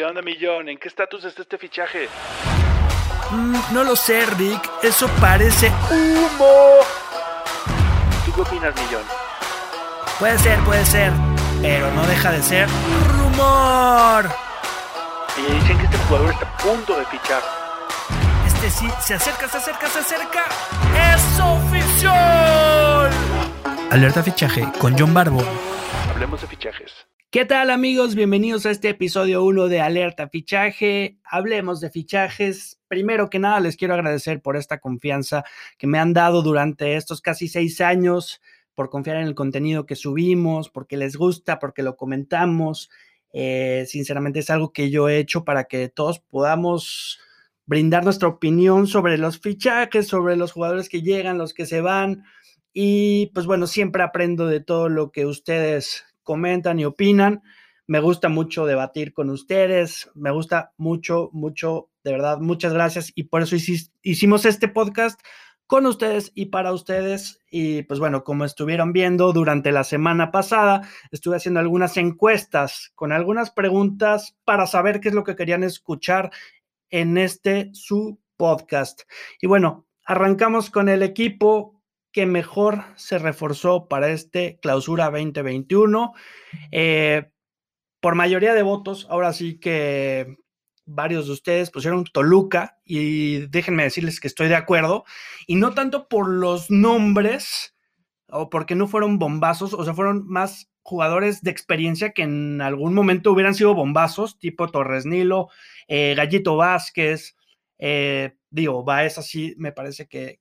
¿qué onda, Millón? ¿En qué estatus está este fichaje? Mm, no lo sé, Rick. Eso parece humo. ¿Tú qué opinas, Millón? Puede ser, puede ser. Pero no deja de ser rumor. Y dicen que este jugador está a punto de fichar. Este sí, se acerca, se acerca, se acerca. ¡Es oficial! Alerta fichaje con John Barbo. Hablemos de fichajes. ¿Qué tal amigos? Bienvenidos a este episodio 1 de Alerta Fichaje. Hablemos de fichajes. Primero que nada les quiero agradecer por esta confianza que me han dado durante estos casi seis años, por confiar en el contenido que subimos, porque les gusta, porque lo comentamos. Eh, sinceramente es algo que yo he hecho para que todos podamos brindar nuestra opinión sobre los fichajes, sobre los jugadores que llegan, los que se van. Y pues bueno, siempre aprendo de todo lo que ustedes comentan y opinan. Me gusta mucho debatir con ustedes, me gusta mucho, mucho, de verdad, muchas gracias. Y por eso hicimos este podcast con ustedes y para ustedes. Y pues bueno, como estuvieron viendo durante la semana pasada, estuve haciendo algunas encuestas con algunas preguntas para saber qué es lo que querían escuchar en este su podcast. Y bueno, arrancamos con el equipo que mejor se reforzó para este clausura 2021. Eh, por mayoría de votos, ahora sí que varios de ustedes pusieron Toluca y déjenme decirles que estoy de acuerdo. Y no tanto por los nombres o porque no fueron bombazos, o sea, fueron más jugadores de experiencia que en algún momento hubieran sido bombazos, tipo Torres Nilo, eh, Gallito Vázquez, eh, digo, Baez así me parece que,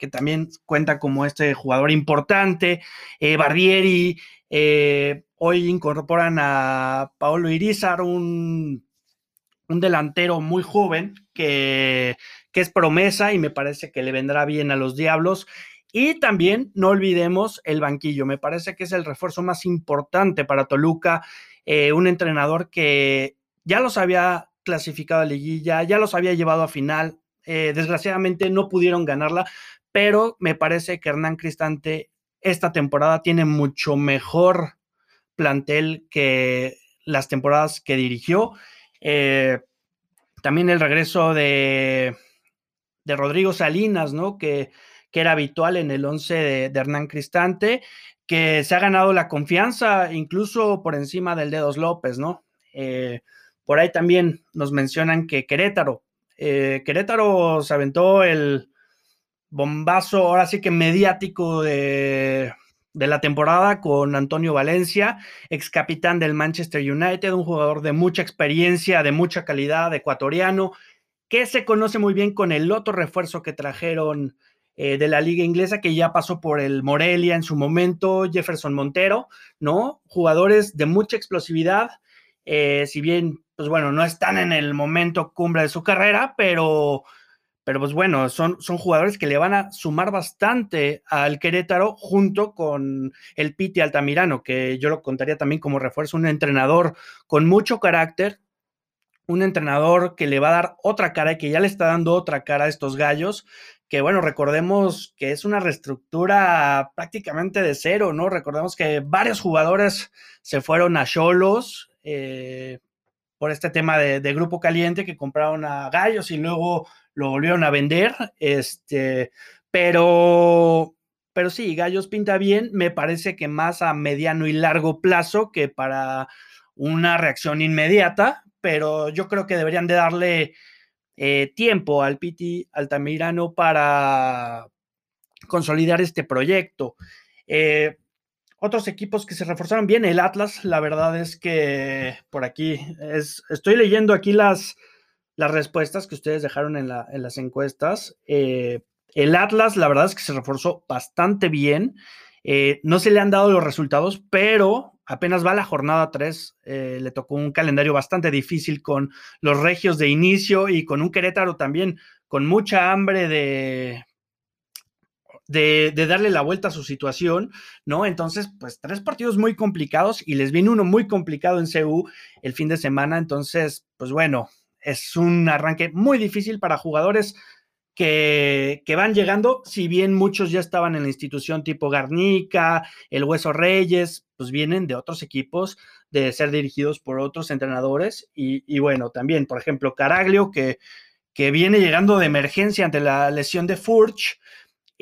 que también cuenta como este jugador importante, eh, Barbieri, eh, hoy incorporan a Paolo Irizar, un, un delantero muy joven que, que, es promesa y me parece que le vendrá bien a los Diablos. Y también no olvidemos el banquillo, me parece que es el refuerzo más importante para Toluca, eh, un entrenador que ya los había clasificado a liguilla, ya los había llevado a final, desgraciadamente no pudieron ganarla, pero me parece que Hernán Cristante esta temporada tiene mucho mejor plantel que las temporadas que dirigió. Eh, también el regreso de, de, Rodrigo Salinas, ¿no? Que, que, era habitual en el 11 de, Hernán Cristante, que se ha ganado la confianza incluso por encima del Dedos López, ¿no? Eh, por ahí también nos mencionan que Querétaro, eh, Querétaro se aventó el, bombazo, ahora sí que mediático de, la temporada con Antonio Valencia, ex capitán del Manchester United, un jugador de mucha experiencia, de mucha calidad, ecuatoriano, que se conoce muy bien con el otro refuerzo que trajeron eh, de la liga inglesa, que ya pasó por el Morelia en su momento, Jefferson Montero, ¿no? Jugadores de mucha explosividad, eh, si bien, pues bueno, no están en el momento cumbre de su carrera, pero pero pues bueno, son, son jugadores que le van a sumar bastante al Querétaro junto con el Piti Altamirano, que yo lo contaría también como refuerzo, un entrenador con mucho carácter, un entrenador que le va a dar otra cara y que ya le está dando otra cara a estos gallos, que bueno, recordemos que es una reestructura prácticamente de cero, ¿no? Recordemos que varios jugadores se fueron a Cholos eh, por este tema de, grupo caliente que compraron a gallos y luego lo volvieron a vender, este, pero, pero sí, Gallos pinta bien, me parece que más a mediano y largo plazo que para una reacción inmediata, pero yo creo que deberían de darle eh, tiempo al Piti Altamirano para consolidar este proyecto. Eh, otros equipos que se reforzaron bien, el Atlas, la verdad es que por aquí es, estoy leyendo aquí las, las respuestas que ustedes dejaron en, las encuestas. Eh, el Atlas, la verdad es que se reforzó bastante bien. Eh, no se le han dado los resultados, pero apenas va la jornada 3. Eh, le tocó un calendario bastante difícil con los regios de inicio y con un Querétaro también con mucha hambre de, de, darle la vuelta a su situación, ¿no? Entonces, pues tres partidos muy complicados y les viene uno muy complicado en CU el fin de semana. Entonces, pues bueno, es un arranque muy difícil para jugadores que, van llegando, si bien muchos ya estaban en la institución tipo Garnica, el Hueso Reyes, pues vienen de otros equipos de ser dirigidos por otros entrenadores. Y, bueno, también, por ejemplo, Caraglio, que, que viene llegando de emergencia ante la lesión de Furch.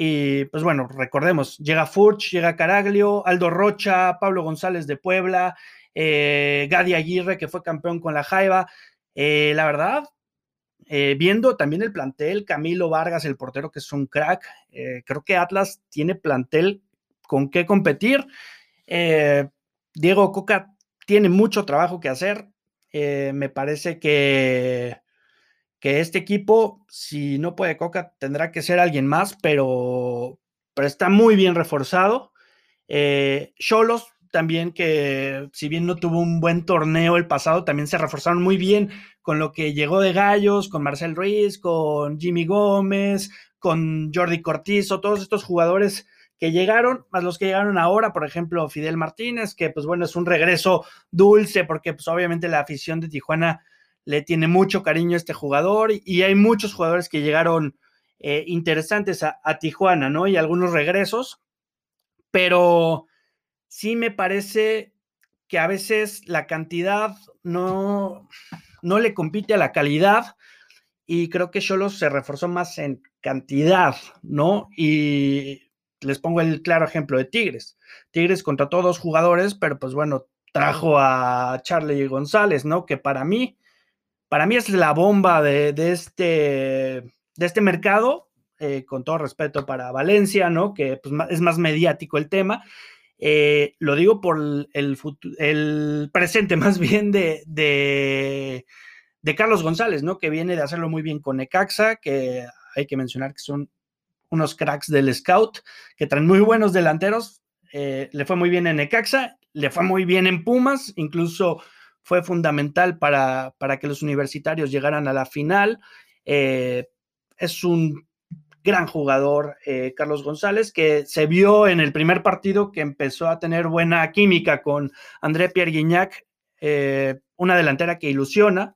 Y pues bueno, recordemos, llega Furch, llega Caraglio, Aldo Rocha, Pablo González de Puebla, eh, Gadi Aguirre, que fue campeón con la Jaiba. Eh, la verdad, eh, viendo también el plantel, Camilo Vargas, el portero, que es un crack, creo que Atlas tiene plantel con qué competir. Diego Coca tiene mucho trabajo que hacer. me parece que, que este equipo, si no puede Coca, tendrá que ser alguien más, pero, pero está muy bien reforzado. Cholos también que si bien no tuvo un buen torneo el pasado, también se reforzaron muy bien con lo que llegó de Gallos, con Marcel Ruiz, con Jimmy Gómez, con Jordi Cortizo, todos estos jugadores que llegaron, más los que llegaron ahora, por ejemplo, Fidel Martínez, que pues bueno, es un regreso dulce porque pues obviamente la afición de Tijuana le tiene mucho cariño a este jugador y hay muchos jugadores que llegaron eh, interesantes a, Tijuana, ¿no? Y algunos regresos, pero sí me parece que a veces la cantidad no, no le compite a la calidad y creo que solo se reforzó más en cantidad, ¿no? Y les pongo el claro ejemplo de Tigres. Tigres contrató dos jugadores, pero pues bueno, trajo a Charlie González, ¿no? Que para mí, para mí es la bomba de, este, de este mercado, eh, con todo respeto para Valencia, ¿no? Que pues, es más mediático el tema, eh, lo digo por el, presente más bien de, de, Carlos González, ¿no? Que viene de hacerlo muy bien con Necaxa, que hay que mencionar que son unos cracks del scout, que traen muy buenos delanteros. Eh, le fue muy bien en Necaxa, le fue muy bien en Pumas, incluso fue fundamental para, para que los universitarios llegaran a la final. Eh, es un gran jugador, eh, Carlos González, que se vio en el primer partido que empezó a tener buena química con André Pierre Guignac, eh, una delantera que ilusiona.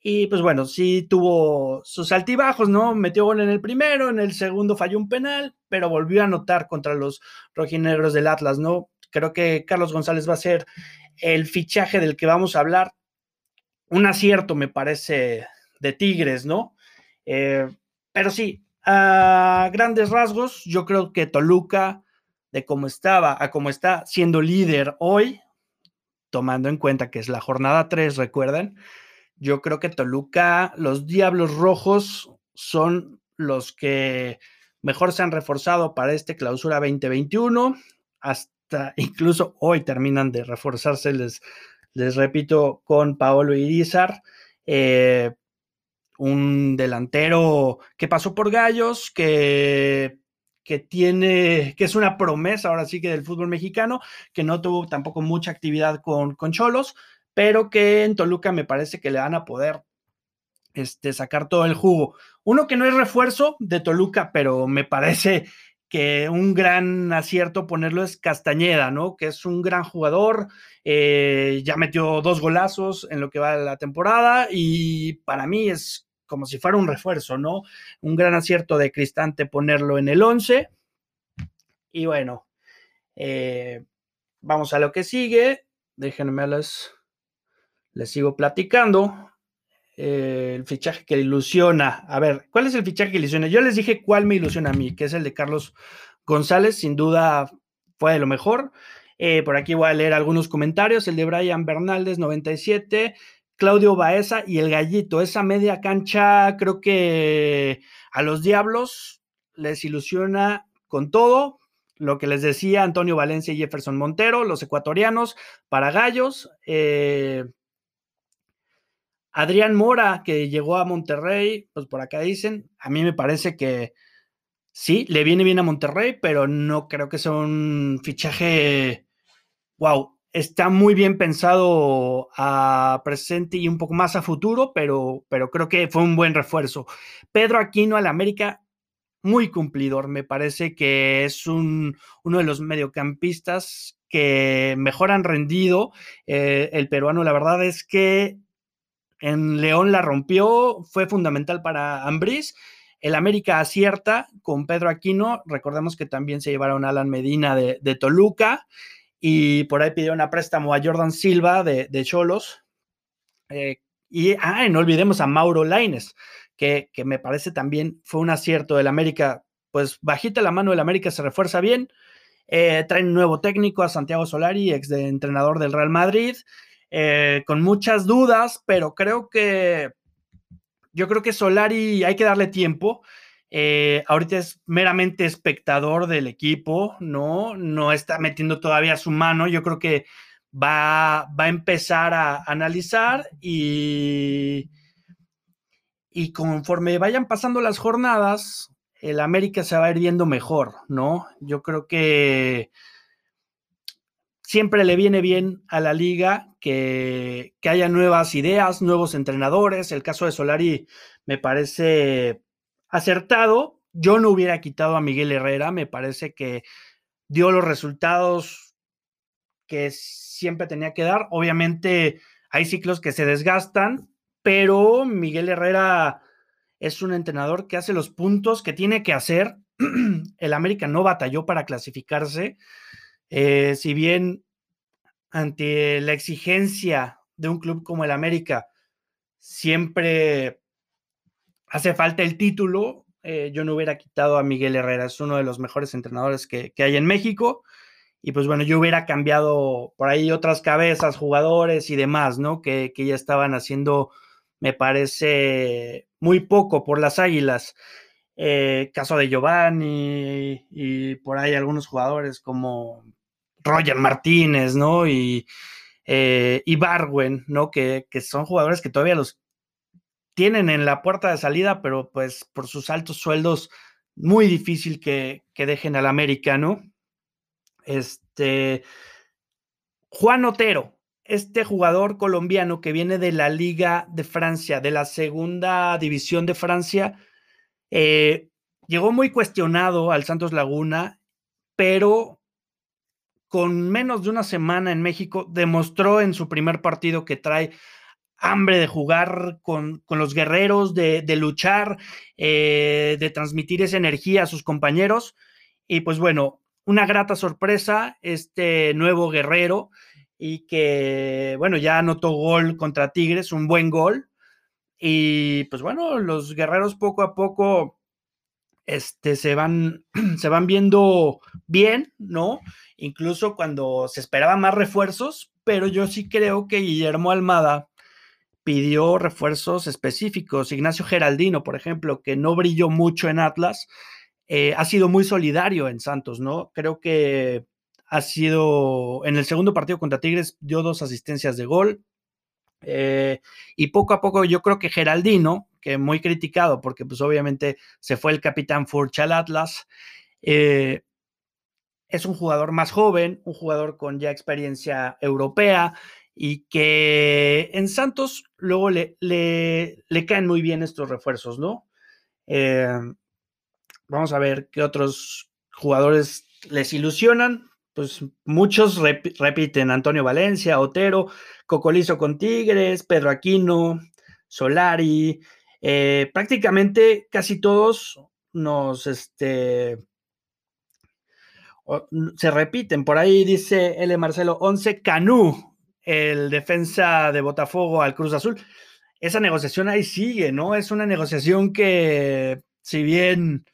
Y pues bueno, sí tuvo sus altibajos, ¿no? Metió gol en el primero, en el segundo falló un penal, pero volvió a anotar contra los rojinegros del Atlas, ¿no? Creo que Carlos González va a ser el fichaje del que vamos a hablar. Un acierto, me parece, de Tigres, ¿no? Eh, pero sí, a grandes rasgos, yo creo que Toluca, de cómo estaba a cómo está siendo líder hoy, tomando en cuenta que es la jornada 3, recuerden, yo creo que Toluca, los Diablos Rojos son los que mejor se han reforzado para este clausura 2021. Hasta incluso hoy terminan de reforzarse, les, repito, con Paolo Irizar. Eh, un delantero que pasó por Gallos, que, que tiene, que es una promesa ahora sí que del fútbol mexicano, que no tuvo tampoco mucha actividad con, con Cholos, pero que en Toluca me parece que le van a poder este, sacar todo el jugo. Uno que no es refuerzo de Toluca, pero me parece que un gran acierto ponerlo es Castañeda, ¿no? Que es un gran jugador, eh, ya metió dos golazos en lo que va la temporada y para mí es como si fuera un refuerzo, ¿no? Un gran acierto de Cristante ponerlo en el 11. Y bueno, eh, vamos a lo que sigue. Déjenme les, les sigo platicando. Eh, el fichaje que ilusiona. A ver, ¿cuál es el fichaje que ilusiona? Yo les dije cuál me ilusiona a mí, que es el de Carlos González. Sin duda fue de lo mejor. Eh, por aquí voy a leer algunos comentarios. El de Brian Bernaldez, 97. Claudio Baeza y el Gallito. Esa media cancha creo que a los Diablos les ilusiona con todo. Lo que les decía Antonio Valencia y Jefferson Montero, los ecuatorianos, para Gallos. Eh, Adrián Mora, que llegó a Monterrey, pues por acá dicen, a mí me parece que sí, le viene bien a Monterrey, pero no creo que sea un fichaje, wow, está muy bien pensado a presente y un poco más a futuro, pero, pero creo que fue un buen refuerzo. Pedro Aquino al América, muy cumplidor. Me parece que es un, uno de los mediocampistas que mejor han rendido. Eh, el peruano, la verdad es que en León la rompió, fue fundamental para Ambriz. El América acierta con Pedro Aquino. Recordemos que también se llevaron a Alan Medina de, Toluca. y por ahí pidió una préstamo a Jordan Silva de Cholos. Eh, y, ah, no olvidemos a Mauro Laines, que, me parece también fue un acierto del América. Pues bajita la mano del América se refuerza bien. Eh, traen nuevo técnico a Santiago Solari, ex de entrenador del Real Madrid, eh, con muchas dudas, pero creo que yo creo que Solari hay que darle tiempo. Eh, ahorita es meramente espectador del equipo, ¿no? No está metiendo todavía su mano. Yo creo que va, va a empezar a analizar y, y conforme vayan pasando las jornadas, el América se va a ir viendo mejor, ¿no? Yo creo que siempre le viene bien a la liga que, que, haya nuevas ideas, nuevos entrenadores. El caso de Solari me parece acertado. Yo no hubiera quitado a Miguel Herrera, me parece que dio los resultados que siempre tenía que dar. Obviamente hay ciclos que se desgastan, pero Miguel Herrera es un entrenador que hace los puntos que tiene que hacer. El América no batalló para clasificarse. Eh, si bien ante la exigencia de un club como el América siempre hace falta el título, eh, yo no hubiera quitado a Miguel Herrera, es uno de los mejores entrenadores que, que hay en México. Y pues bueno, yo hubiera cambiado por ahí otras cabezas, jugadores y demás, ¿no? Que, que ya estaban haciendo, me parece, muy poco por las Águilas. Eh, caso de Giovanni y, por ahí algunos jugadores como Roger Martínez, ¿no? Y, eh, y Barwen, ¿no? Que, que, son jugadores que todavía los tienen en la puerta de salida, pero pues por sus altos sueldos, muy difícil que, que dejen al América, ¿no? Este, Juan Otero, este jugador colombiano que viene de la Liga de Francia, de la segunda división de Francia, eh, llegó muy cuestionado al Santos Laguna, pero con menos de una semana en México demostró en su primer partido que trae hambre de jugar con, con los guerreros, de, de luchar, eh, de transmitir esa energía a sus compañeros. Y pues bueno, una grata sorpresa este nuevo guerrero y que, bueno, ya anotó gol contra Tigres, un buen gol. Y pues bueno, los guerreros poco a poco este, se, van, se van viendo bien, ¿no? Incluso cuando se esperaban más refuerzos, pero yo sí creo que Guillermo Almada pidió refuerzos específicos. Ignacio Geraldino, por ejemplo, que no brilló mucho en Atlas, eh, ha sido muy solidario en Santos, ¿no? Creo que ha sido, en el segundo partido contra Tigres, dio dos asistencias de gol. Eh, y poco a poco yo creo que Geraldino, que muy criticado porque pues obviamente se fue el capitán Furch Atlas, eh, es un jugador más joven, un jugador con ya experiencia europea y que en Santos luego le, le, le caen muy bien estos refuerzos, ¿no? Vamos a ver qué otros jugadores les ilusionan. Pues muchos repiten, Antonio Valencia, Otero, Cocolizo con Tigres, Pedro Aquino, Solari, eh, prácticamente casi todos nos, este, se repiten. Por ahí dice L. Marcelo 11, Canú, el defensa de Botafogo al Cruz Azul. Esa negociación ahí sigue, ¿no? Es una negociación que, si bien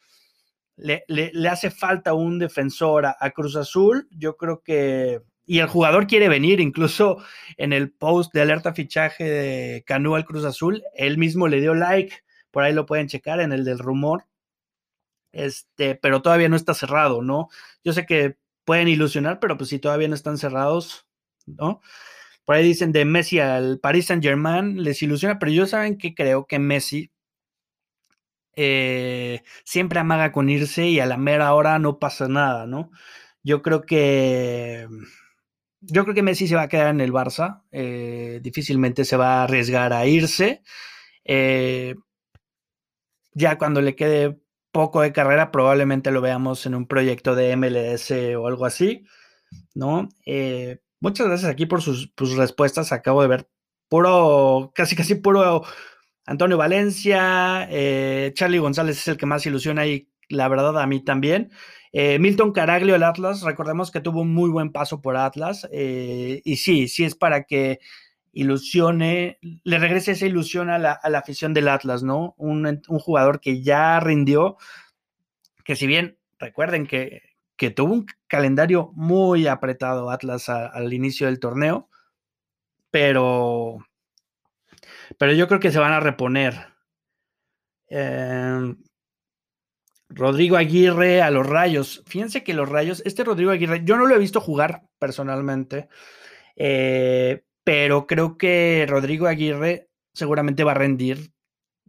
le, hace falta un defensor a, Cruz Azul. Yo creo que. Y el jugador quiere venir, incluso en el post de alerta fichaje de Canú al Cruz Azul, él mismo le dio like, por ahí lo pueden checar en el del rumor. Este, pero todavía no está cerrado, ¿no? Yo sé que pueden ilusionar, pero pues si todavía no están cerrados, ¿no? Por ahí dicen de Messi al Paris Saint Germain, les ilusiona, pero yo saben que creo que Messi eh, siempre amaga con irse y a la mera hora no pasa nada, ¿no? Yo creo que yo creo que Messi se va a quedar en el Barça, eh, difícilmente se va a arriesgar a irse. Eh, ya cuando le quede poco de carrera, probablemente lo veamos en un proyecto de MLS o algo así, ¿no? muchas gracias aquí por sus, sus respuestas. Acabo de ver puro, casi casi puro Antonio Valencia, eh, Charlie González es el que más ilusiona y la verdad a mí también. Eh, Milton Caraglio, el Atlas, recordemos que tuvo un muy buen paso por Atlas, eh, y sí, sí es para que ilusione, le regrese esa ilusión a la, afición del Atlas, ¿no? Un, jugador que ya rindió, que si bien recuerden que, que tuvo un calendario muy apretado Atlas al inicio del torneo, pero, pero yo creo que se van a reponer. Eh, Rodrigo Aguirre a los Rayos. Fíjense que los Rayos, este Rodrigo Aguirre, yo no lo he visto jugar personalmente, eh, pero creo que Rodrigo Aguirre seguramente va a rendir.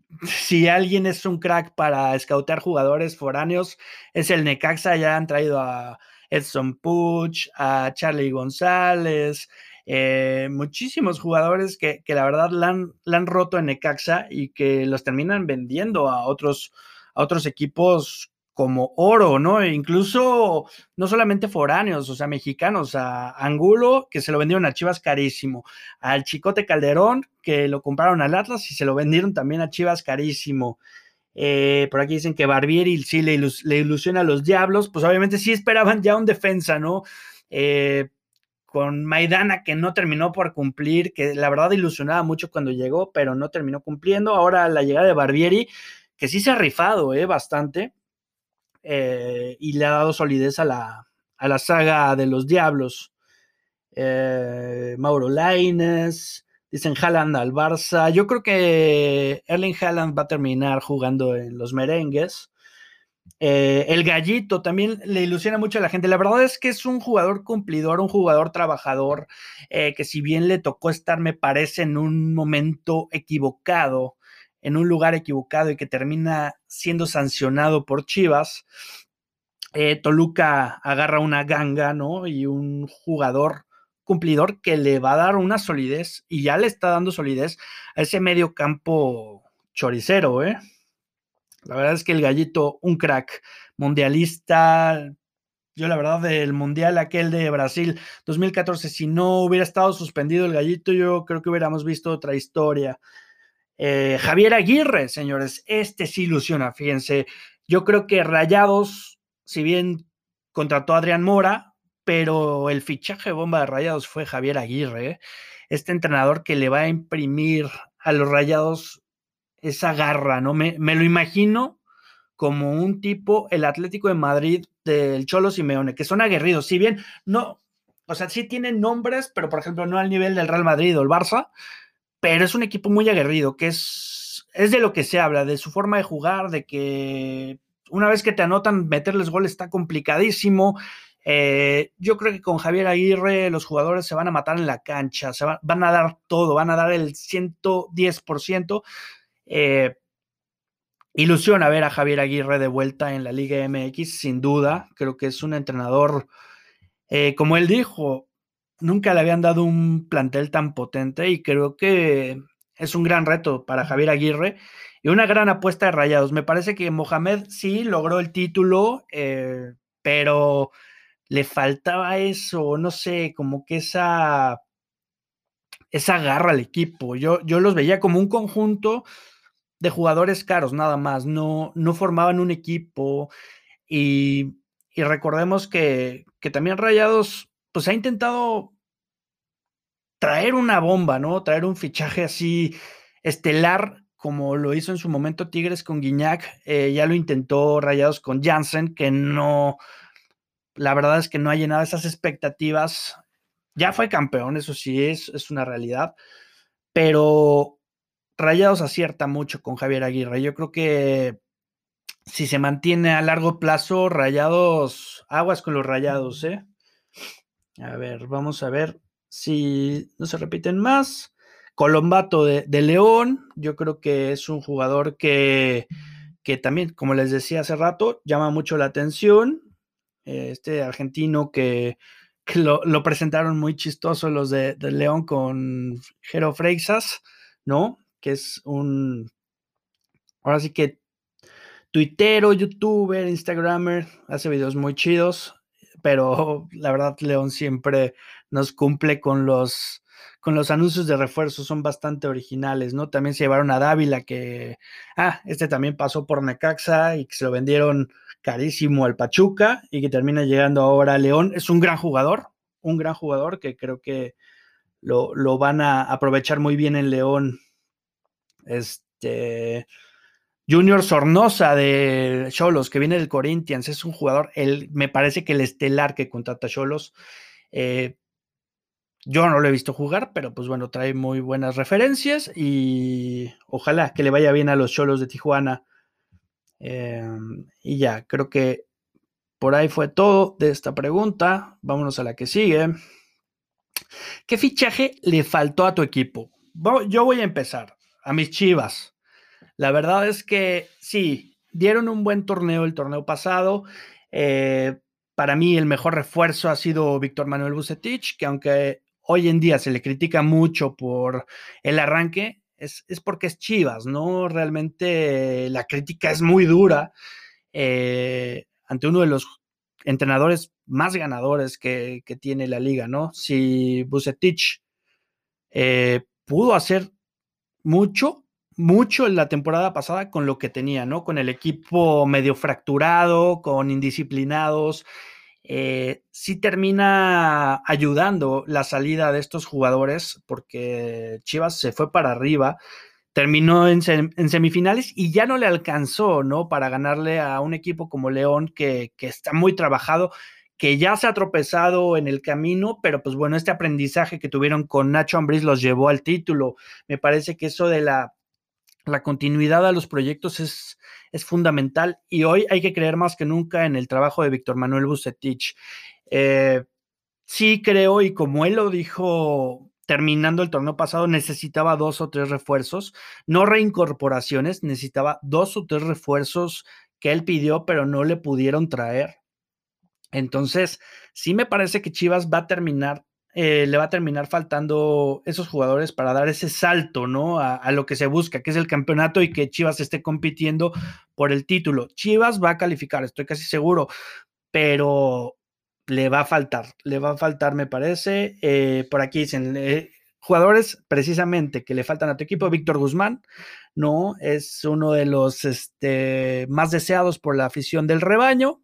Si alguien es un crack para escautear jugadores foráneos, es el Necaxa. Ya han traído a Edson Puch, a Charlie González, eh, muchísimos jugadores que, la verdad la han, roto en Necaxa y que los terminan vendiendo a otros a otros equipos como oro, ¿no? E incluso no solamente foráneos, o sea, mexicanos, a Angulo, que se lo vendieron a Chivas carísimo, al Chicote Calderón, que lo compraron al Atlas y se lo vendieron también a Chivas carísimo. Eh, por aquí dicen que Barbieri sí le, ilusiona a los Diablos, pues obviamente sí esperaban ya un defensa, ¿no? Eh, con Maidana que no terminó por cumplir, que la verdad ilusionaba mucho cuando llegó, pero no terminó cumpliendo. Ahora la llegada de Barbieri, que sí se ha rifado eh, bastante eh, y le ha dado solidez a la, a la saga de los Diablos. Eh, Mauro Laines, dicen Haaland al Barça. Yo creo que Erling Haaland va a terminar jugando en los merengues. El gallito también le ilusiona mucho a la gente. La verdad es que es un jugador cumplidor, un jugador trabajador, que si bien le tocó estar, me parece, en un momento equivocado en un lugar equivocado y que termina siendo sancionado por Chivas, eh, Toluca agarra una ganga, ¿no? Y un jugador cumplidor que le va a dar una solidez y ya le está dando solidez a ese medio campo choricero, ¿eh? La verdad es que el gallito, un crack mundialista. Yo, la verdad, del mundial aquel de Brasil 2014, si no hubiera estado suspendido el gallito, yo creo que hubiéramos visto otra historia. Eh, Javier Aguirre, señores, este sí ilusiona, fíjense. Yo creo que Rayados, si bien contrató a Adrián Mora, pero el fichaje bomba de Rayados fue Javier Aguirre, ¿eh? este entrenador que le va a imprimir a los Rayados esa garra, ¿no? Me, me lo imagino como un tipo, el Atlético de Madrid del Cholo Simeone, que son aguerridos, si bien no, o sea, sí tienen nombres, pero por ejemplo no al nivel del Real Madrid o el Barça, pero es un equipo muy aguerrido, que es, es de lo que se habla, de su forma de jugar, de que una vez que te anotan, meterles gol está complicadísimo. Eh, yo creo que con Javier Aguirre los jugadores se van a matar en la cancha, se van a dar todo, van a dar el 110%. Eh, ilusiona ver a Javier Aguirre de vuelta en la Liga MX, sin duda. Creo que es un entrenador, eh, como él dijo, nunca le habían dado un plantel tan potente y creo que es un gran reto para Javier Aguirre y una gran apuesta de Rayados. Me parece que Mohamed sí logró el título, eh, pero le faltaba eso, no sé, como que esa, esa garra al equipo. Yo, yo los veía como un conjunto de jugadores caros, nada más, no, no formaban un equipo y, y recordemos que, que también Rayados pues ha intentado traer una bomba, ¿no? Traer un fichaje así estelar como lo hizo en su momento Tigres con Guiñac, eh, ya lo intentó Rayados con Jansen, que no, la verdad es que no ha llenado esas expectativas. Ya fue campeón, eso sí es, es una realidad, pero Rayados acierta mucho con Javier Aguirre. Yo creo que si se mantiene a largo plazo, Rayados, aguas con los Rayados, ¿eh? A ver, vamos a ver si no se repiten más. Colombato de, León, yo creo que es un jugador que, que, también, como les decía hace rato, llama mucho la atención. Este argentino que, lo, presentaron muy chistoso los de, León con Jero Freixas, ¿no? Que es un, ahora sí que tuitero, youtuber, instagramer, hace videos muy chidos, pero la verdad León siempre nos cumple con los, con los anuncios de refuerzo son bastante originales, ¿no? También se llevaron a Dávila, que, ah, este también pasó por Necaxa y que se lo vendieron carísimo al Pachuca y que termina llegando ahora a León. Es un gran jugador, un gran jugador que creo que lo, lo van a aprovechar muy bien en León. Este. Junior Sornosa de Cholos, que viene del Corinthians, es un jugador, el, me parece que el estelar que contrata Cholos. Eh, yo no lo he visto jugar, pero pues bueno, trae muy buenas referencias y ojalá que le vaya bien a los Cholos de Tijuana. Em, y ya, creo que por ahí fue todo de esta pregunta. Vámonos a la que sigue. ¿Qué fichaje le faltó a tu equipo? Yo voy a empezar. A mis chivas. La verdad es que sí, dieron un buen torneo el torneo pasado. Eh, para mí el mejor refuerzo ha sido Víctor Manuel Bucetich, que aunque hoy en día se le critica mucho por el arranque, es, porque es Chivas, ¿no? Realmente la crítica es muy dura eh, ante uno de los entrenadores más ganadores que, tiene la liga, ¿no? Si Bucetich eh, pudo hacer mucho, mucho en la temporada pasada con lo que tenía, ¿no? Con el equipo medio fracturado, con indisciplinados. Eh, sí termina ayudando la salida de estos jugadores porque Chivas se fue para arriba, terminó en, semifinales y ya no le alcanzó, ¿no? Para ganarle a un equipo como León que, que está muy trabajado que ya se ha tropezado en el camino, pero pues bueno, este aprendizaje que tuvieron con Nacho Ambriz los llevó al título. Me parece que eso de la la continuidad a los proyectos es, es, fundamental y hoy hay que creer más que nunca en el trabajo de Víctor Manuel Bucetich. Eh, sí creo y como él lo dijo terminando el torneo pasado, necesitaba dos o tres refuerzos, no reincorporaciones, necesitaba dos o tres refuerzos que él pidió, pero no le pudieron traer. Entonces, sí me parece que Chivas va a terminar eh, le va a terminar faltando esos jugadores para dar ese salto, ¿no? A, lo que se busca, que es el campeonato y que Chivas esté compitiendo por el título. Chivas va a calificar, estoy casi seguro, pero le va a faltar, le va a faltar, me parece. Eh, por aquí dicen, eh, jugadores precisamente que le faltan a tu equipo, Víctor Guzmán, ¿no? Es uno de los este, más deseados por la afición del rebaño,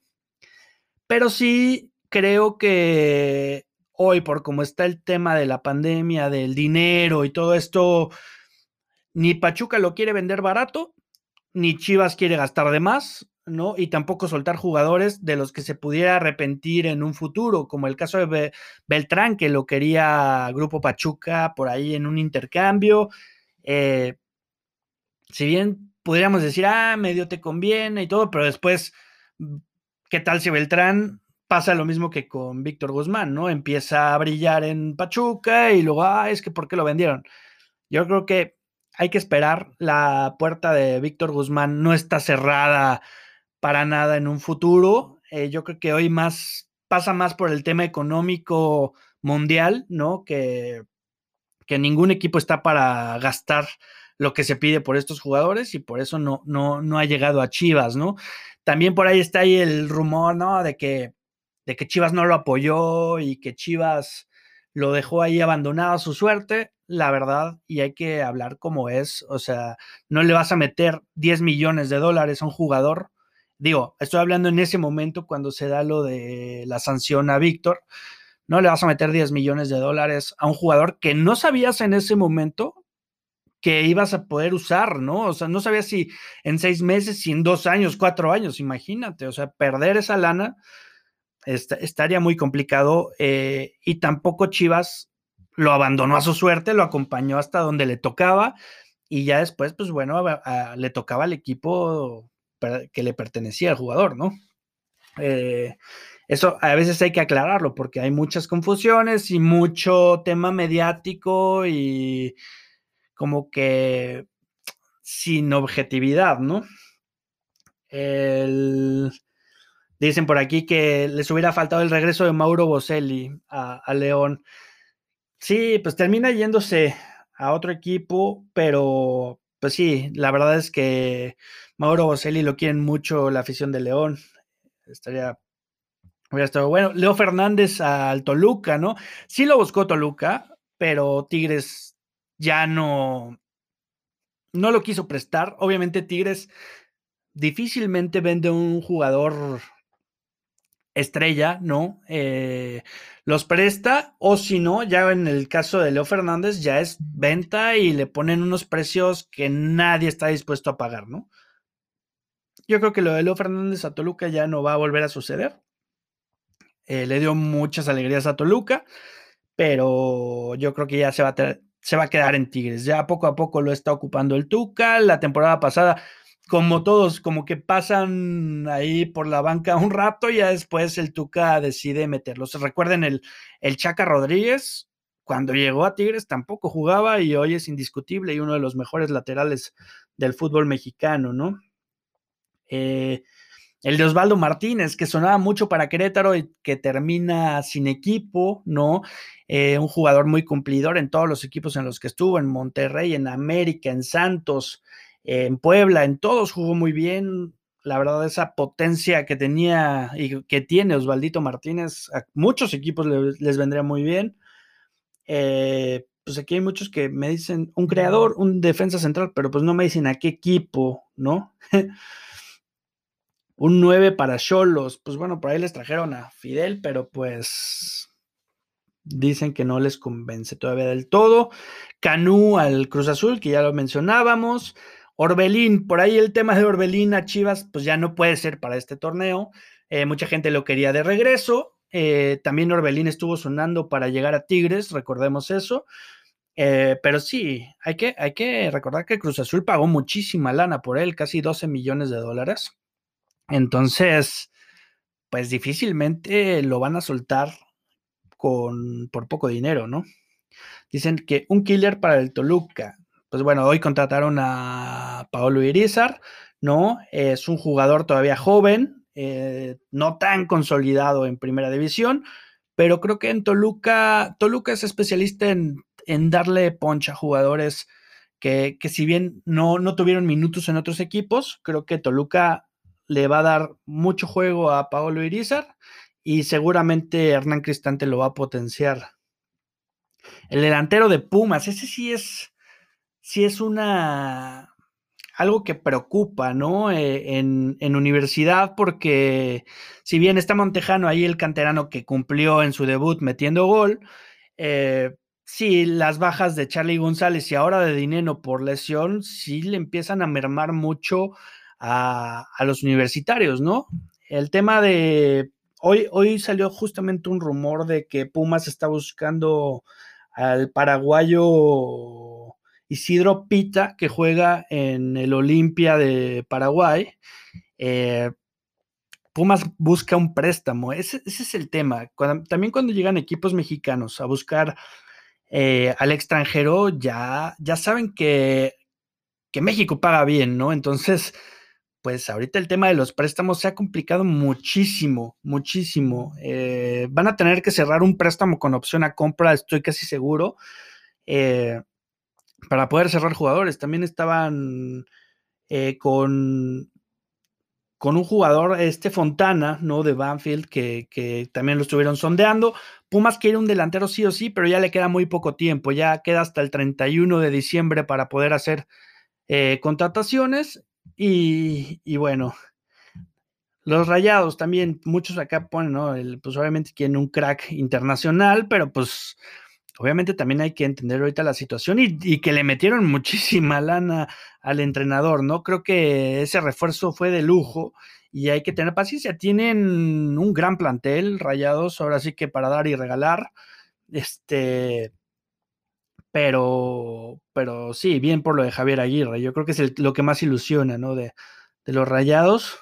pero sí creo que hoy, por cómo está el tema de la pandemia, del dinero y todo esto, ni Pachuca lo quiere vender barato, ni Chivas quiere gastar de más, ¿no? Y tampoco soltar jugadores de los que se pudiera arrepentir en un futuro, como el caso de Beltrán, que lo quería Grupo Pachuca por ahí en un intercambio. Eh, si bien pudiéramos decir, ah, medio te conviene y todo, pero después, ¿qué tal si Beltrán pasa lo mismo que con Víctor Guzmán, ¿no? Empieza a brillar en Pachuca y luego, ah, es que ¿por qué lo vendieron? Yo creo que hay que esperar. La puerta de Víctor Guzmán no está cerrada para nada en un futuro. Eh, yo creo que hoy más pasa más por el tema económico mundial, ¿no? Que, que ningún equipo está para gastar lo que se pide por estos jugadores y por eso no, no, no ha llegado a Chivas, ¿no? También por ahí está ahí el rumor, ¿no? De que de que Chivas no lo apoyó y que Chivas lo dejó ahí abandonado a su suerte, la verdad, y hay que hablar como es, o sea, no le vas a meter 10 millones de dólares a un jugador. Digo, estoy hablando en ese momento cuando se da lo de la sanción a Víctor, no le vas a meter 10 millones de dólares a un jugador que no sabías en ese momento que ibas a poder usar, ¿no? O sea, no sabías si en seis meses, si en dos años, cuatro años, imagínate, o sea, perder esa lana estaría muy complicado eh, y tampoco Chivas lo abandonó a su suerte, lo acompañó hasta donde le tocaba y ya después, pues bueno, le tocaba al equipo que le pertenecía al jugador, ¿no? Eh, eso a veces hay que aclararlo porque hay muchas confusiones y mucho tema mediático y como que sin objetividad, ¿no? El, Dicen por aquí que les hubiera faltado el regreso de Mauro Boselli a, León. Sí, pues termina yéndose a otro equipo, pero pues sí, la verdad es que Mauro Boselli lo quieren mucho la afición de León. Estaría, hubiera estado bueno. Leo Fernández al Toluca, ¿no? Sí lo buscó Toluca, pero Tigres ya no, no lo quiso prestar. Obviamente Tigres difícilmente vende un jugador estrella, ¿no? Eh, los presta o si no, ya en el caso de Leo Fernández ya es venta y le ponen unos precios que nadie está dispuesto a pagar, ¿no? Yo creo que lo de Leo Fernández a Toluca ya no va a volver a suceder. Eh, le dio muchas alegrías a Toluca, pero yo creo que ya se va, a se va a quedar en Tigres. Ya poco a poco lo está ocupando el Tuca. La temporada pasada como todos, como que pasan ahí por la banca un rato y ya después el Tuca decide meterlos. Recuerden el, el Chaca Rodríguez, cuando llegó a Tigres tampoco jugaba y hoy es indiscutible y uno de los mejores laterales del fútbol mexicano, ¿no? Eh, el de Osvaldo Martínez, que sonaba mucho para Querétaro y que termina sin equipo, ¿no? Eh, un jugador muy cumplidor en todos los equipos en los que estuvo, en Monterrey, en América, en Santos, en Puebla, en todos jugó muy bien. La verdad, esa potencia que tenía y que tiene Osvaldito Martínez, a muchos equipos les, vendría muy bien. Eh, pues aquí hay muchos que me dicen un creador, un defensa central, pero pues no me dicen a qué equipo, ¿no? un 9 para Cholos, pues bueno, por ahí les trajeron a Fidel, pero pues dicen que no les convence todavía del todo. Canú al Cruz Azul, que ya lo mencionábamos. Orbelín, por ahí el tema de Orbelín a Chivas, pues ya no puede ser para este torneo. Eh, mucha gente lo quería de regreso. Eh, también Orbelín estuvo sonando para llegar a Tigres, recordemos eso. Eh, pero sí, hay que, hay que recordar que Cruz Azul pagó muchísima lana por él, casi 12 millones de dólares. Entonces, pues difícilmente lo van a soltar con, por poco dinero, ¿no? Dicen que un killer para el Toluca pues bueno, hoy contrataron a Paolo Irizar, ¿no? Es un jugador todavía joven, eh, no tan consolidado en primera división, pero creo que en Toluca, Toluca es especialista en, darle poncha a jugadores que, si bien no, no tuvieron minutos en otros equipos, creo que Toluca le va a dar mucho juego a Paolo Irizar y seguramente Hernán Cristante lo va a potenciar. El delantero de Pumas, ese sí es, sí es una algo que preocupa, ¿no? Eh, en, universidad, porque si bien está Montejano ahí el canterano que cumplió en su debut metiendo gol, eh, sí, las bajas de Charlie González y ahora de Dineno por lesión, sí le empiezan a mermar mucho a, los universitarios, ¿no? El tema de hoy, hoy salió justamente un rumor de que Pumas está buscando al paraguayo Isidro Pita, que juega en el Olimpia de Paraguay. Eh, Pumas busca un préstamo, ese, es el tema. también cuando llegan equipos mexicanos a buscar eh, al extranjero, ya, ya saben que, que México paga bien, ¿no? Entonces, pues ahorita el tema de los préstamos se ha complicado muchísimo, muchísimo. Eh, van a tener que cerrar un préstamo con opción a compra, estoy casi seguro para poder cerrar jugadores. También estaban eh, con, con un jugador, este Fontana, ¿no? De Banfield, que, que, también lo estuvieron sondeando. Pumas quiere un delantero sí o sí, pero ya le queda muy poco tiempo. Ya queda hasta el 31 de diciembre para poder hacer eh, contrataciones. Y, y, bueno, los rayados también, muchos acá ponen, ¿no? El, pues obviamente quieren un crack internacional, pero pues obviamente también hay que entender ahorita la situación y, que le metieron muchísima lana al entrenador, ¿no? Creo que ese refuerzo fue de lujo y hay que tener paciencia. Tienen un gran plantel, rayados, ahora sí que para dar y regalar. Este, pero, pero sí, bien por lo de Javier Aguirre. Yo creo que es lo que más ilusiona, ¿no? De, de los rayados.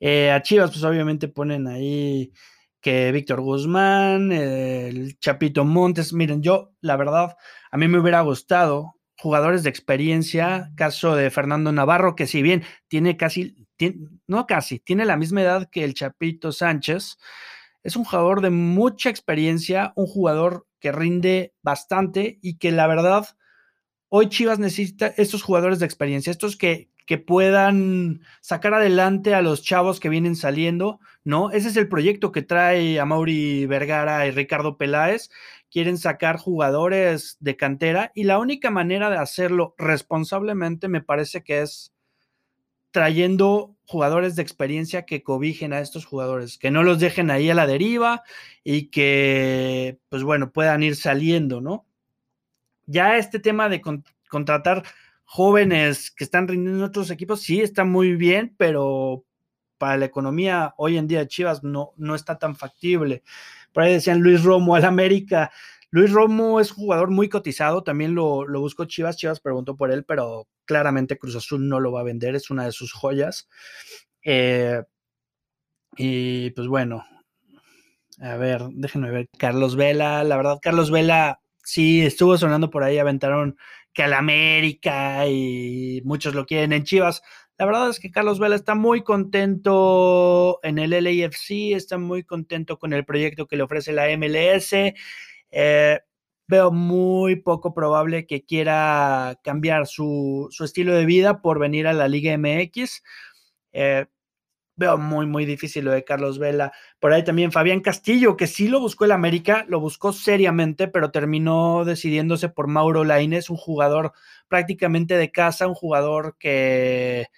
Eh, a Chivas, pues obviamente ponen ahí que Víctor Guzmán, el Chapito Montes. Miren, yo, la verdad, a mí me hubiera gustado jugadores de experiencia, caso de Fernando Navarro, que si bien tiene casi, no casi, tiene la misma edad que el Chapito Sánchez, es un jugador de mucha experiencia, un jugador que rinde bastante y que la verdad, hoy Chivas necesita estos jugadores de experiencia, estos que que puedan sacar adelante a los chavos que vienen saliendo, ¿no? Ese es el proyecto que trae a Mauri Vergara y Ricardo Peláez. quieren sacar jugadores de cantera y la única manera de hacerlo responsablemente me parece que es trayendo jugadores de experiencia que cobijen a estos jugadores, que no los dejen ahí a la deriva y que, pues bueno, puedan ir saliendo, ¿no? Ya este tema de contratar jóvenes que están rindiendo en otros equipos, sí está muy bien, pero para la economía hoy en día de Chivas no, no está tan factible. Por ahí decían Luis Romo al América. Luis Romo es jugador muy cotizado, también lo, lo, buscó Chivas, Chivas preguntó por él, pero claramente Cruz Azul no lo va a vender, es una de sus joyas. Eh, y pues bueno, a ver, déjenme ver, Carlos Vela, la verdad, Carlos Vela sí estuvo sonando por ahí, aventaron que al América y muchos lo quieren en Chivas. La verdad es que Carlos Vela está muy contento en el LAFC, está muy contento con el proyecto que le ofrece la MLS. Eh, veo muy poco probable que quiera cambiar su, estilo de vida por venir a la Liga MX. Eh, veo muy, muy difícil lo de Carlos Vela. Por ahí también Fabián Castillo, que sí lo buscó el América, lo buscó seriamente, pero terminó decidiéndose por Mauro Laines, un jugador prácticamente de casa, un jugador que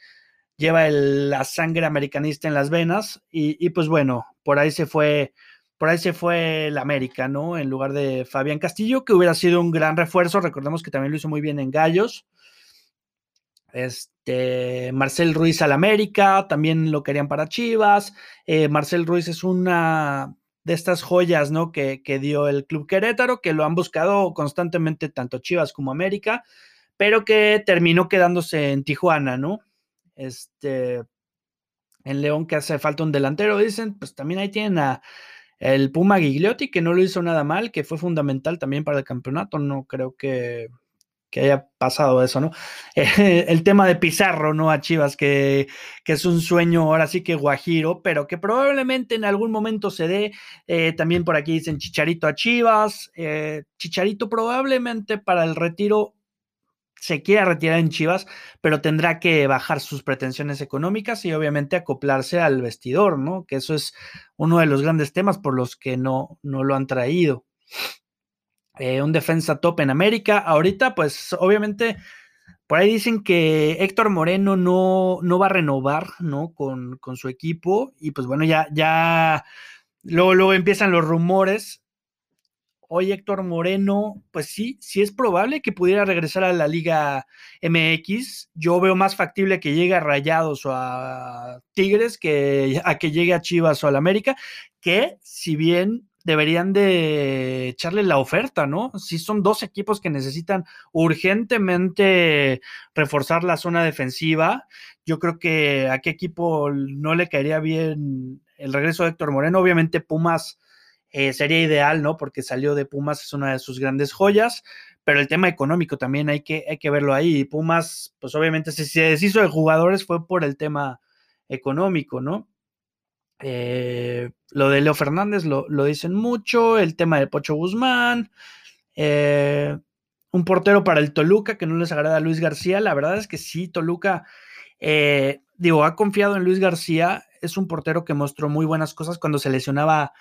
lleva la sangre americanista en las venas y, pues bueno, por ahí se fue, por ahí se fue el América, ¿no? En lugar de Fabián Castillo, que hubiera sido un gran refuerzo, recordemos que también lo hizo muy bien en Gallos. Este, Marcel Ruiz al América, también lo querían para Chivas. Eh, Marcel Ruiz es una de estas joyas, ¿no? Que, que dio el Club Querétaro, que lo han buscado constantemente tanto Chivas como América, pero que terminó quedándose en Tijuana, ¿no? Este, en León que hace falta un delantero, dicen, pues también ahí tienen a el Puma Gigliotti, que no lo hizo nada mal, que fue fundamental también para el campeonato, no creo que, haya pasado eso, ¿no? el tema de Pizarro, ¿no? A Chivas, que, que, es un sueño ahora sí que guajiro, pero que probablemente en algún momento se dé. Eh, también por aquí dicen Chicharito a Chivas. Eh, Chicharito probablemente para el retiro se quiera retirar en Chivas, pero tendrá que bajar sus pretensiones económicas y obviamente acoplarse al vestidor, ¿no? Que eso es uno de los grandes temas por los que no, no lo han traído. Eh, un defensa top en América. Ahorita, pues obviamente, por ahí dicen que Héctor Moreno no, no va a renovar, ¿no? Con, con su equipo y pues bueno, ya, ya, luego, luego empiezan los rumores Hoy Héctor Moreno, pues sí, sí es probable que pudiera regresar a la Liga MX. Yo veo más factible que llegue a Rayados o a Tigres que a que llegue a Chivas o al América, que si bien deberían de echarle la oferta, ¿no? Si son dos equipos que necesitan urgentemente reforzar la zona defensiva, yo creo que a qué equipo no le caería bien el regreso de Héctor Moreno. Obviamente Pumas eh, sería ideal, ¿no? Porque salió de Pumas, es una de sus grandes joyas, pero el tema económico también hay que, hay que verlo ahí. Pumas, pues obviamente si se deshizo de jugadores fue por el tema económico, ¿no? Eh, lo de Leo Fernández lo, dicen mucho, el tema de Pocho Guzmán, eh, un portero para el Toluca que no les agrada a Luis García, la verdad es que sí, Toluca, digo, ha confiado en Luis García, es un portero que mostró muy buenas cosas cuando se lesionaba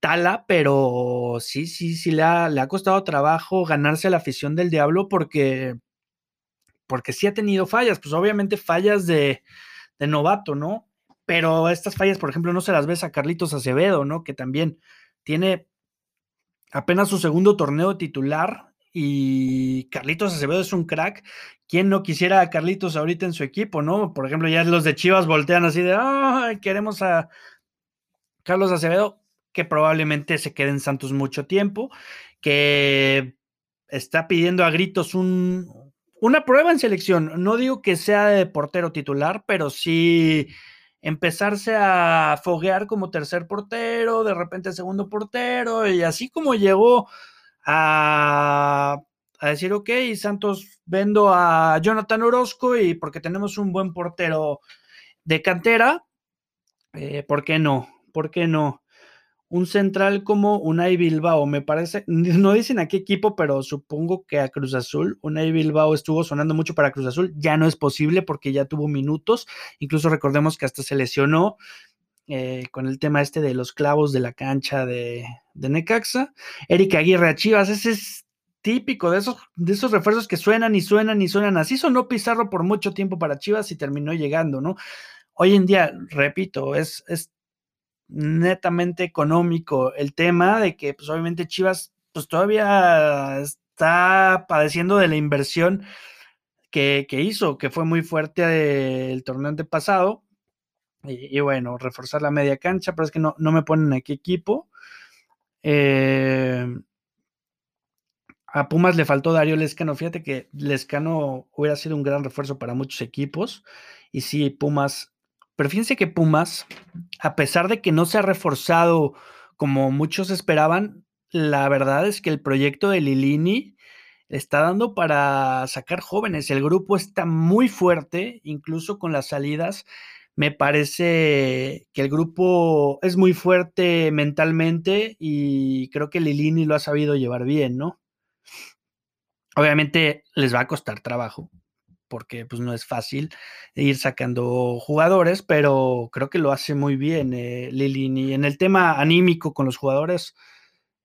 Tala, pero sí, sí, sí le ha, le ha costado trabajo ganarse la afición del diablo porque, porque sí ha tenido fallas, pues obviamente fallas de, de novato, ¿no? Pero estas fallas, por ejemplo, no se las ves a Carlitos Acevedo, ¿no? Que también tiene apenas su segundo torneo titular y Carlitos Acevedo es un crack. ¿Quién no quisiera a Carlitos ahorita en su equipo, no? Por ejemplo, ya los de Chivas voltean así de, ¡ay, queremos a Carlos Acevedo! Que probablemente se quede en Santos mucho tiempo, que está pidiendo a gritos un, una prueba en selección. No digo que sea de portero titular, pero sí empezarse a foguear como tercer portero, de repente segundo portero, y así como llegó a, decir, ok, Santos vendo a Jonathan Orozco y porque tenemos un buen portero de cantera, eh, ¿por qué no? ¿Por qué no? Un central como Unai Bilbao, me parece, no dicen a qué equipo, pero supongo que a Cruz Azul. Unai Bilbao estuvo sonando mucho para Cruz Azul, ya no es posible porque ya tuvo minutos, incluso recordemos que hasta se lesionó. eh, con el tema este de los clavos de la cancha de, de Necaxa. Erika Aguirre a Chivas, ese es típico de esos, de esos refuerzos que suenan y suenan y suenan. Así sonó Pizarro por mucho tiempo para Chivas y terminó llegando, ¿no? Hoy en día, repito, es, es netamente económico el tema de que, pues obviamente Chivas, pues todavía está padeciendo de la inversión que, hizo, que fue muy fuerte el torneo antepasado. Y, y, bueno, reforzar la media cancha, pero es que no, no me ponen aquí equipo. Eh, a Pumas le faltó Darío Lescano. Fíjate que Lescano hubiera sido un gran refuerzo para muchos equipos. Y sí, Pumas. Pero fíjense que Pumas, a pesar de que no se ha reforzado como muchos esperaban, la verdad es que el proyecto de Lilini está dando para sacar jóvenes. El grupo está muy fuerte, incluso con las salidas. Me parece que el grupo es muy fuerte mentalmente y creo que Lilini lo ha sabido llevar bien, ¿no? Obviamente les va a costar trabajo, porque pues no es fácil ir sacando jugadores, pero creo que lo hace muy bien eh, Lilini. En el tema anímico con los jugadores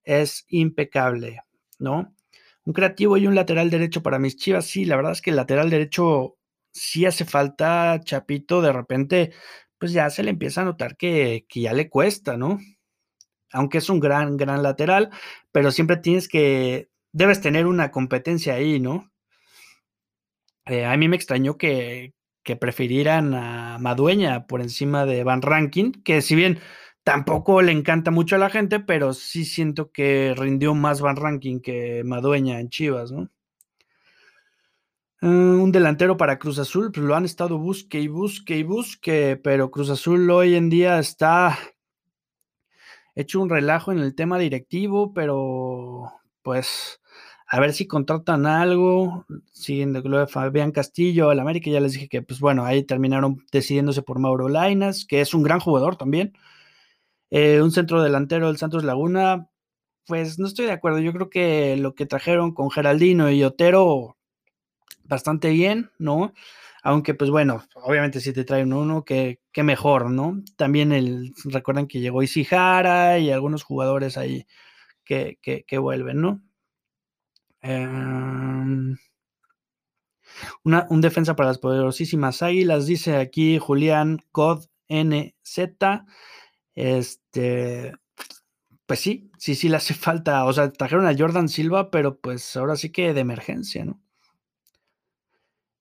es impecable, ¿no? Un creativo y un lateral derecho para mis chivas, sí, la verdad es que el lateral derecho sí hace falta, Chapito, de repente, pues ya se le empieza a notar que, que ya le cuesta, ¿no? Aunque es un gran, gran lateral, pero siempre tienes que debes tener una competencia ahí, ¿no? Eh, a mí me extrañó que, que, prefirieran a Madueña por encima de Van Ranking, que si bien tampoco le encanta mucho a la gente, pero sí siento que rindió más Van Ranking que Madueña en Chivas, ¿no? Uh, un delantero para Cruz Azul, pues lo han estado busque y busque y busque, pero Cruz Azul hoy en día está hecho un relajo en el tema directivo, pero pues a ver si contratan algo, siguiendo lo de Fabián Castillo, el América, ya les dije que, pues bueno, ahí terminaron decidiéndose por Mauro Lainas, que es un gran jugador también. Eh, un centro delantero del Santos Laguna, pues no estoy de acuerdo. Yo creo que lo que trajeron con Geraldino y Otero, bastante bien, ¿no? Aunque, pues bueno, obviamente si te traen uno, que, mejor, ¿no? También el, recuerdan que llegó Isijara y algunos jugadores ahí que, que vuelven, ¿no? Em, un defensa para las poderosísimas águilas, dice aquí Julián Cod NZ. Este, pues sí, sí, sí le hace falta. O sea, trajeron a Jordan Silva, pero pues ahora sí que de emergencia, ¿no?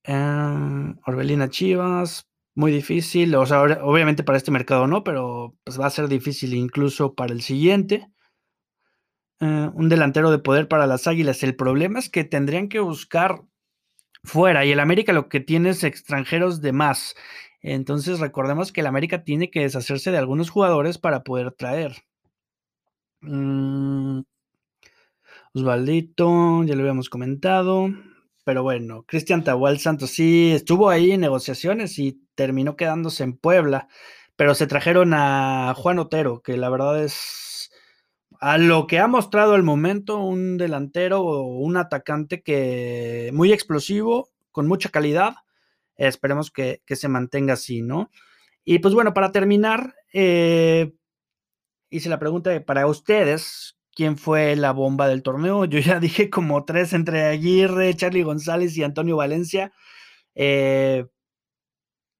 Em, Orbelina Chivas, muy difícil. O sea, obviamente para este mercado no, pero pues va a ser difícil incluso para el siguiente. Eh, un delantero de poder para las Águilas. El problema es que tendrían que buscar fuera y el América lo que tiene es extranjeros de más. Entonces recordemos que el América tiene que deshacerse de algunos jugadores para poder traer. Mm, Osvaldito, ya lo habíamos comentado. Pero bueno, Cristian Tahual Santos sí estuvo ahí en negociaciones y terminó quedándose en Puebla. Pero se trajeron a Juan Otero, que la verdad es a lo que ha mostrado al momento un delantero o un atacante que muy explosivo, con mucha calidad. Esperemos que, se mantenga así, ¿no? Y pues bueno, para terminar, eh, hice la pregunta para ustedes, ¿quién fue la bomba del torneo? Yo ya dije como tres entre Aguirre, Charlie González y Antonio Valencia. Eh,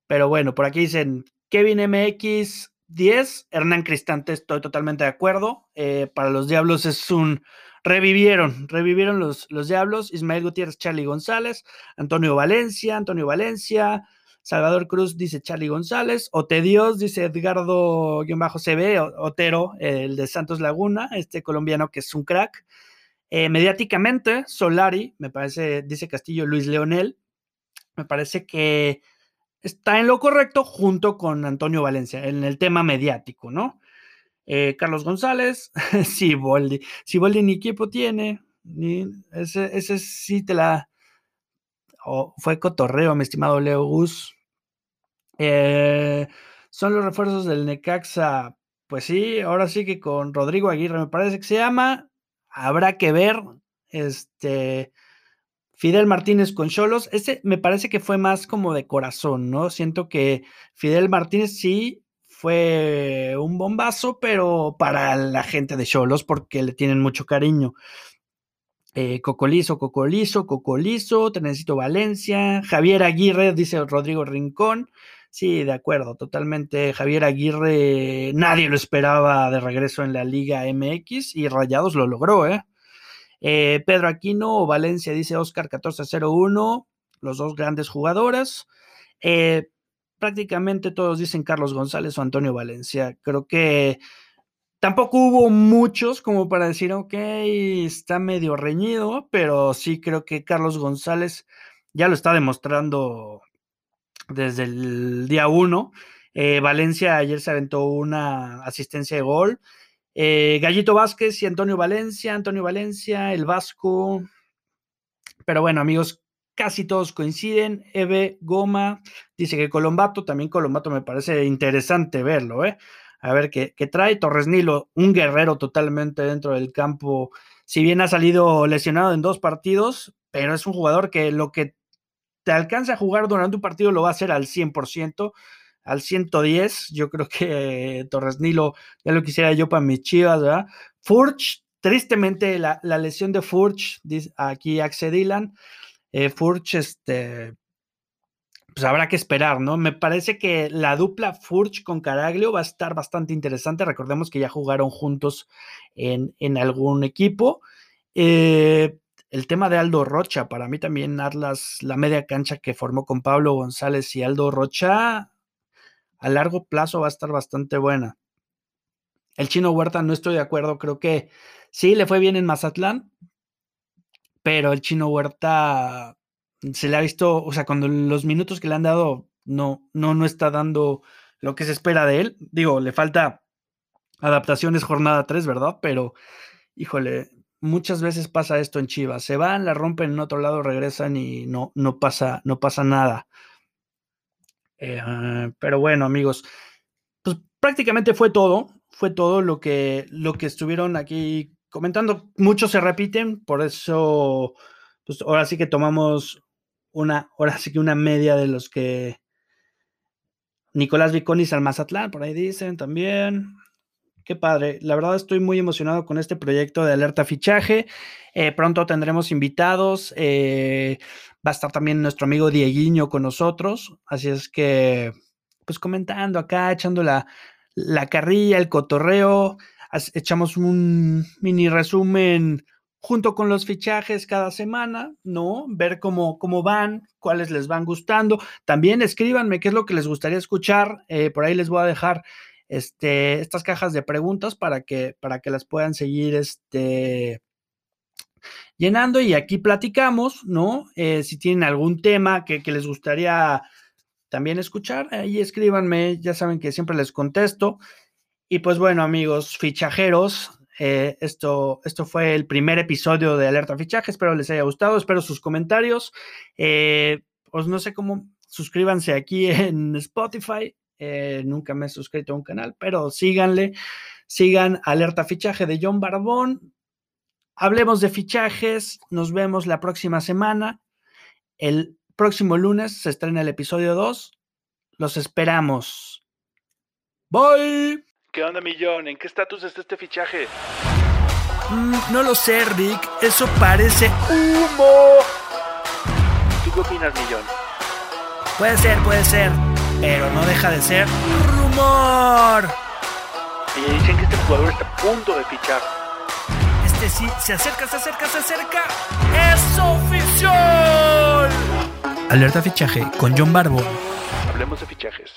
pero bueno, por aquí dicen Kevin MX, 10, Hernán Cristante, estoy totalmente de acuerdo. Eh, para los Diablos es un... Revivieron, revivieron los, los Diablos. Ismael Gutiérrez, Charlie González, Antonio Valencia, Antonio Valencia, Salvador Cruz dice Charlie González, Ote Dios dice Edgardo-CB, Otero, el de Santos Laguna, este colombiano que es un crack. Eh, mediáticamente, Solari, me parece, dice Castillo Luis Leonel, me parece que está en lo correcto junto con Antonio Valencia en el tema mediático, ¿no? Eh, Carlos González, Siboldi. Siboldi ni equipo tiene, ni, ese, ese sí te la... fue cotorreo, mi estimado Leo Gus. Eh, son los refuerzos del Necaxa. Pues sí, ahora sí que con Rodrigo Aguirre me parece que se llama. Habrá que ver. Este Fidel Martínez con Cholos, ese me parece que fue más como de corazón, ¿no? Siento que Fidel Martínez sí fue un bombazo, pero para la gente de Cholos, porque le tienen mucho cariño. Eh, Cocolizo, Cocolizo, Cocolizo, Tenecito Valencia, Javier Aguirre, dice Rodrigo Rincón. Sí, de acuerdo, totalmente. Javier Aguirre, nadie lo esperaba de regreso en la Liga MX y Rayados lo logró, ¿eh? Eh Pedro Aquino, Valencia, dice Oscar 1401, los dos grandes jugadoras. Eh, prácticamente todos dicen Carlos González o Antonio Valencia. Creo que tampoco hubo muchos como para decir, ok, está medio reñido, pero sí creo que Carlos González ya lo está demostrando desde el día uno. Eh, Valencia ayer se aventó una asistencia de gol. Eh, Gallito Vázquez y Antonio Valencia, Antonio Valencia, el Vasco. Pero bueno, amigos, casi todos coinciden. Eve Goma dice que Colombato, también Colombato me parece interesante verlo, ¿eh? A ver qué, qué trae. Torres Nilo, un guerrero totalmente dentro del campo. Si bien ha salido lesionado en dos partidos, pero es un jugador que lo que te alcanza a jugar durante un partido, lo va a hacer al 100%, al 110. Yo creo que Torres Nilo ya lo quisiera yo para mis chivas, ¿verdad? Furch, tristemente la, lesión de Furch, aquí accedilan. Eh, Furch, este, pues habrá que esperar, ¿no? Me parece que la dupla Furch con Caraglio va a estar bastante interesante. Recordemos que ya jugaron juntos en, en algún equipo. Eh, el tema de Aldo Rocha, para mí también Atlas, la media cancha que formó con Pablo González y Aldo Rocha, a largo plazo va a estar bastante buena. El chino Huerta no estoy de acuerdo, creo que sí le fue bien en Mazatlán, pero el chino Huerta se le ha visto, o sea, cuando los minutos que le han dado no, no, no está dando lo que se espera de él. Digo, le falta adaptaciones jornada 3, ¿verdad? Pero, híjole, muchas veces pasa esto en Chivas. Se van, la rompen en otro lado, regresan y no, no, pasa, no pasa nada. Eh, pero bueno, amigos, pues prácticamente fue todo. Fue todo lo que, lo que estuvieron aquí comentando. Muchos se repiten, por eso, pues ahora sí que tomamos una, ahora sí que una media de los que Nicolás Viconis al Mazatlán, por ahí dicen también. Qué padre. La verdad estoy muy emocionado con este proyecto de alerta fichaje. Eh, pronto tendremos invitados. Eh, va a estar también nuestro amigo Dieguiño con nosotros. Así es que, pues comentando acá, echando la, la carrilla, el cotorreo. Echamos un mini resumen junto con los fichajes cada semana, ¿no? Ver cómo, cómo van, cuáles les van gustando. También escríbanme qué es lo que les gustaría escuchar. Eh, por ahí les voy a dejar este, estas cajas de preguntas para que, para que las puedan seguir este, llenando y aquí platicamos, ¿no? Eh, si tienen algún tema que, les gustaría también escuchar, ahí escríbanme, ya saben que siempre les contesto. Y pues bueno, amigos fichajeros, eh, esto, esto fue el primer episodio de Alerta Fichaje, espero les haya gustado, espero sus comentarios. Eh, pues no sé cómo, suscríbanse aquí en Spotify, eh, nunca me he suscrito a un canal, pero síganle, sigan Alerta Fichaje de John Barbón. Hablemos de fichajes, nos vemos la próxima semana. El próximo lunes se estrena el episodio 2. Los esperamos. Bye. ¿Qué onda, Millón? ¿En qué estatus está este fichaje? Mm, no lo sé, Rick. Eso parece humo. ¿Tú qué opinas, Millón? Puede ser, puede ser pero no deja de ser rumor. Y dicen que este jugador está a punto de fichar. Este sí, se acerca, se acerca, se acerca. ¡Es oficial! Alerta fichaje con John Barbo. Hablemos de fichajes.